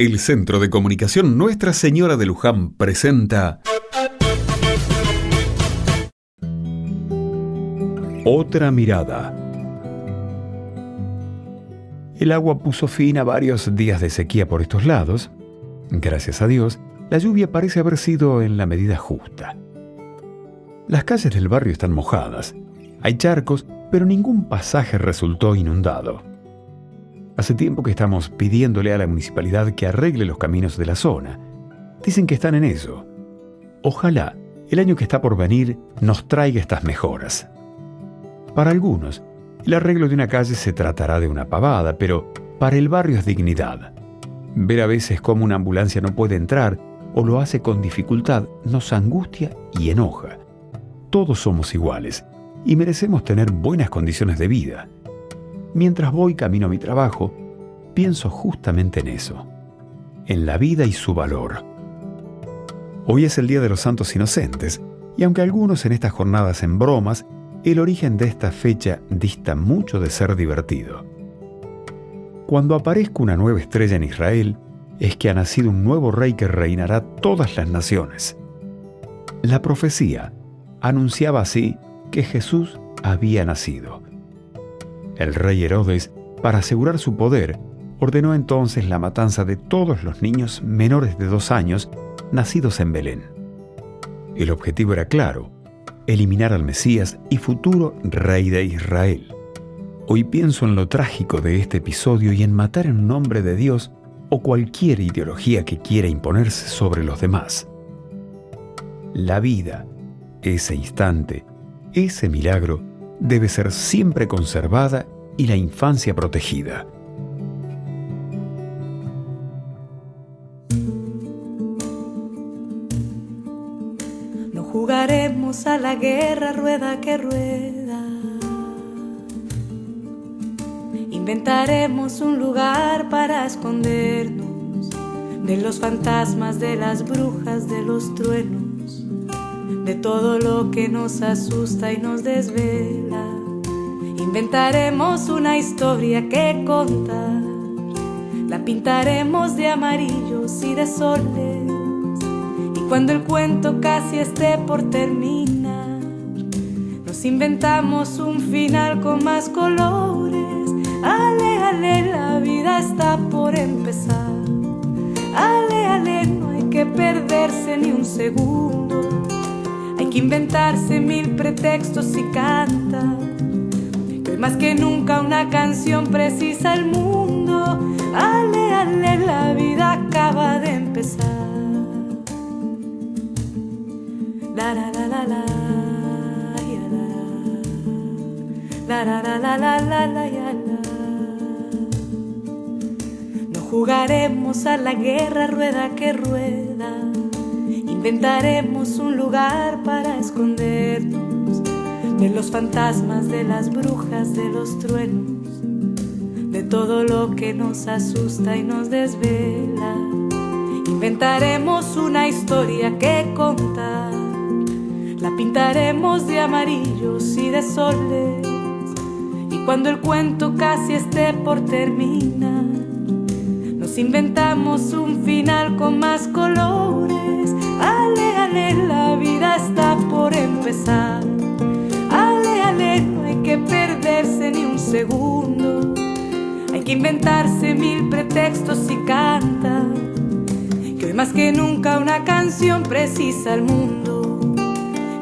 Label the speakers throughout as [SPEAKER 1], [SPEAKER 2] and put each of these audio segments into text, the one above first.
[SPEAKER 1] El Centro de Comunicación Nuestra Señora de Luján presenta Otra mirada. El agua puso fin a varios días de sequía por estos lados. Gracias a Dios, la lluvia parece haber sido en la medida justa. Las calles del barrio están mojadas. Hay charcos, pero ningún pasaje resultó inundado. Hace tiempo que estamos pidiéndole a la municipalidad que arregle los caminos de la zona. Dicen que están en eso. Ojalá el año que está por venir nos traiga estas mejoras. Para algunos, el arreglo de una calle se tratará de una pavada, pero para el barrio es dignidad. Ver a veces cómo una ambulancia no puede entrar o lo hace con dificultad nos angustia y enoja. Todos somos iguales y merecemos tener buenas condiciones de vida. Mientras voy camino a mi trabajo, pienso justamente en eso, en la vida y su valor. Hoy es el Día de los Santos Inocentes, y aunque algunos en estas jornadas en bromas, el origen de esta fecha dista mucho de ser divertido. Cuando aparezca una nueva estrella en Israel, es que ha nacido un nuevo rey que reinará todas las naciones. La profecía anunciaba así que Jesús había nacido. El rey Herodes, para asegurar su poder, ordenó entonces la matanza de todos los niños menores de dos años nacidos en Belén. El objetivo era claro, eliminar al Mesías y futuro rey de Israel. Hoy pienso en lo trágico de este episodio y en matar en nombre de Dios o cualquier ideología que quiera imponerse sobre los demás. La vida, ese instante, ese milagro, debe ser siempre conservada y la infancia protegida.
[SPEAKER 2] No jugaremos a la guerra rueda que rueda. Inventaremos un lugar para escondernos de los fantasmas, de las brujas, de los truenos de todo lo que nos asusta y nos desvela. Inventaremos una historia que contar, la pintaremos de amarillos y de soles. Y cuando el cuento casi esté por terminar, nos inventamos un final con más colores. Ale, ale, la vida está por empezar. Ale, ale, no hay que perderse ni un segundo que inventarse mil pretextos y canta. Que más que nunca una canción precisa el mundo. Ale, ale, la vida acaba de empezar. La la la la la. La la la la la la la la. No jugaremos a la guerra rueda que rueda Inventaremos un lugar para escondernos de los fantasmas, de las brujas, de los truenos, de todo lo que nos asusta y nos desvela. Inventaremos una historia que contar, la pintaremos de amarillos y de soles. Y cuando el cuento casi esté por terminar, nos inventamos un final con más colores que inventarse mil pretextos y canta. Que hoy más que nunca una canción precisa al mundo.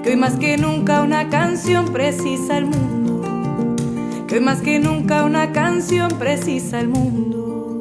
[SPEAKER 2] Que hoy más que nunca una canción precisa al mundo. Que hoy más que nunca una canción precisa al mundo.